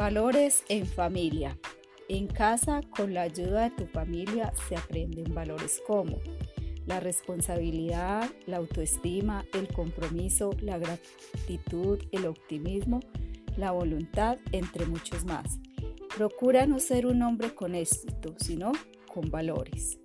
Valores en familia. En casa, con la ayuda de tu familia, se aprenden valores como la responsabilidad, la autoestima, el compromiso, la gratitud, el optimismo, la voluntad, entre muchos más. Procura no ser un hombre con éxito, sino con valores.